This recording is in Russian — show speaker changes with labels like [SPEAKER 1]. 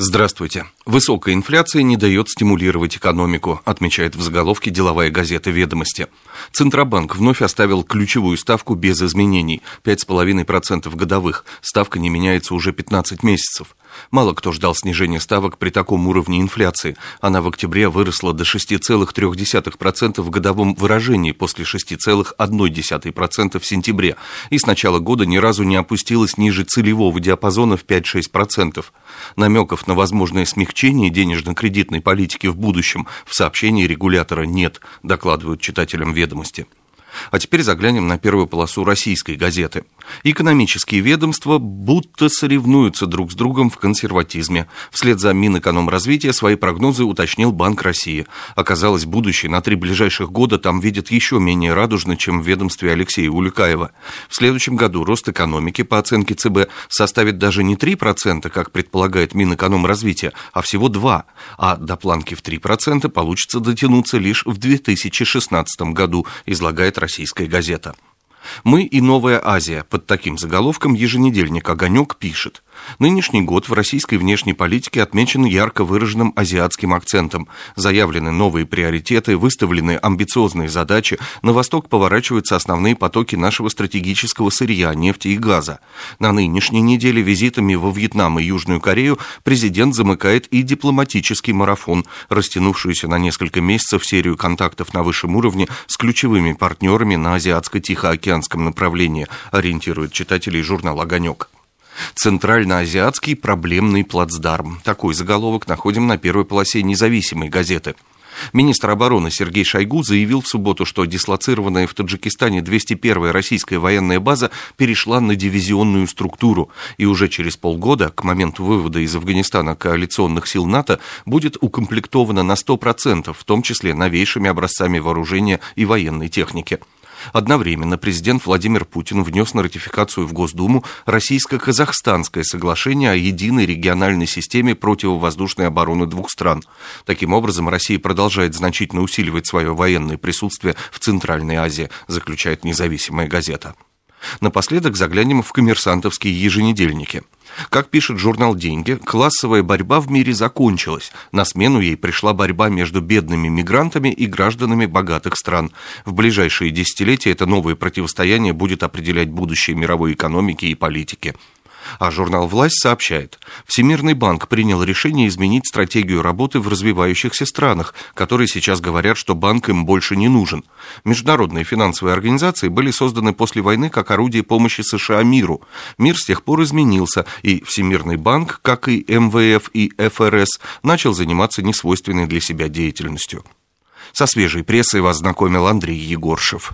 [SPEAKER 1] Здравствуйте. Высокая инфляция не дает стимулировать экономику, отмечает в заголовке деловая газета «Ведомости». Центробанк вновь оставил ключевую ставку без изменений – 5,5% годовых. Ставка не меняется уже 15 месяцев. Мало кто ждал снижения ставок при таком уровне инфляции. Она в октябре выросла до 6,3% в годовом выражении после 6,1% в сентябре. И с начала года ни разу не опустилась ниже целевого диапазона в 5-6%. Намеков на возможное смягчение денежно-кредитной политики в будущем в сообщении регулятора нет, докладывают читателям ведомости. А теперь заглянем на первую полосу российской газеты. Экономические ведомства будто соревнуются друг с другом в консерватизме. Вслед за Минэкономразвития свои прогнозы уточнил Банк России. Оказалось, будущее на три ближайших года там видят еще менее радужно, чем в ведомстве Алексея Улюкаева. В следующем году рост экономики, по оценке ЦБ, составит даже не 3%, как предполагает Минэкономразвития, а всего 2%. А до планки в 3% получится дотянуться лишь в 2016 году, излагает российская газета. Мы и Новая Азия. Под таким заголовком еженедельник «Огонек» пишет. Нынешний год в российской внешней политике отмечен ярко выраженным азиатским акцентом. Заявлены новые приоритеты, выставлены амбициозные задачи. На восток поворачиваются основные потоки нашего стратегического сырья, нефти и газа. На нынешней неделе визитами во Вьетнам и Южную Корею президент замыкает и дипломатический марафон, растянувшуюся на несколько месяцев серию контактов на высшем уровне с ключевыми партнерами на азиатско-тихоокеанском направлении, ориентирует читателей журнал «Огонек». Центральноазиатский проблемный плацдарм. Такой заголовок находим на первой полосе независимой газеты. Министр обороны Сергей Шойгу заявил в субботу, что дислоцированная в Таджикистане 201-я российская военная база перешла на дивизионную структуру, и уже через полгода, к моменту вывода из Афганистана коалиционных сил НАТО, будет укомплектована на 100%, в том числе новейшими образцами вооружения и военной техники. Одновременно президент Владимир Путин внес на ратификацию в Госдуму российско-казахстанское соглашение о единой региональной системе противовоздушной обороны двух стран. Таким образом, Россия продолжает значительно усиливать свое военное присутствие в Центральной Азии, заключает независимая газета. Напоследок заглянем в коммерсантовские еженедельники – как пишет журнал «Деньги», классовая борьба в мире закончилась. На смену ей пришла борьба между бедными мигрантами и гражданами богатых стран. В ближайшие десятилетия это новое противостояние будет определять будущее мировой экономики и политики. А журнал «Власть» сообщает, Всемирный банк принял решение изменить стратегию работы в развивающихся странах, которые сейчас говорят, что банк им больше не нужен. Международные финансовые организации были созданы после войны как орудие помощи США миру. Мир с тех пор изменился, и Всемирный банк, как и МВФ и ФРС, начал заниматься несвойственной для себя деятельностью. Со свежей прессой вас знакомил Андрей Егоршев.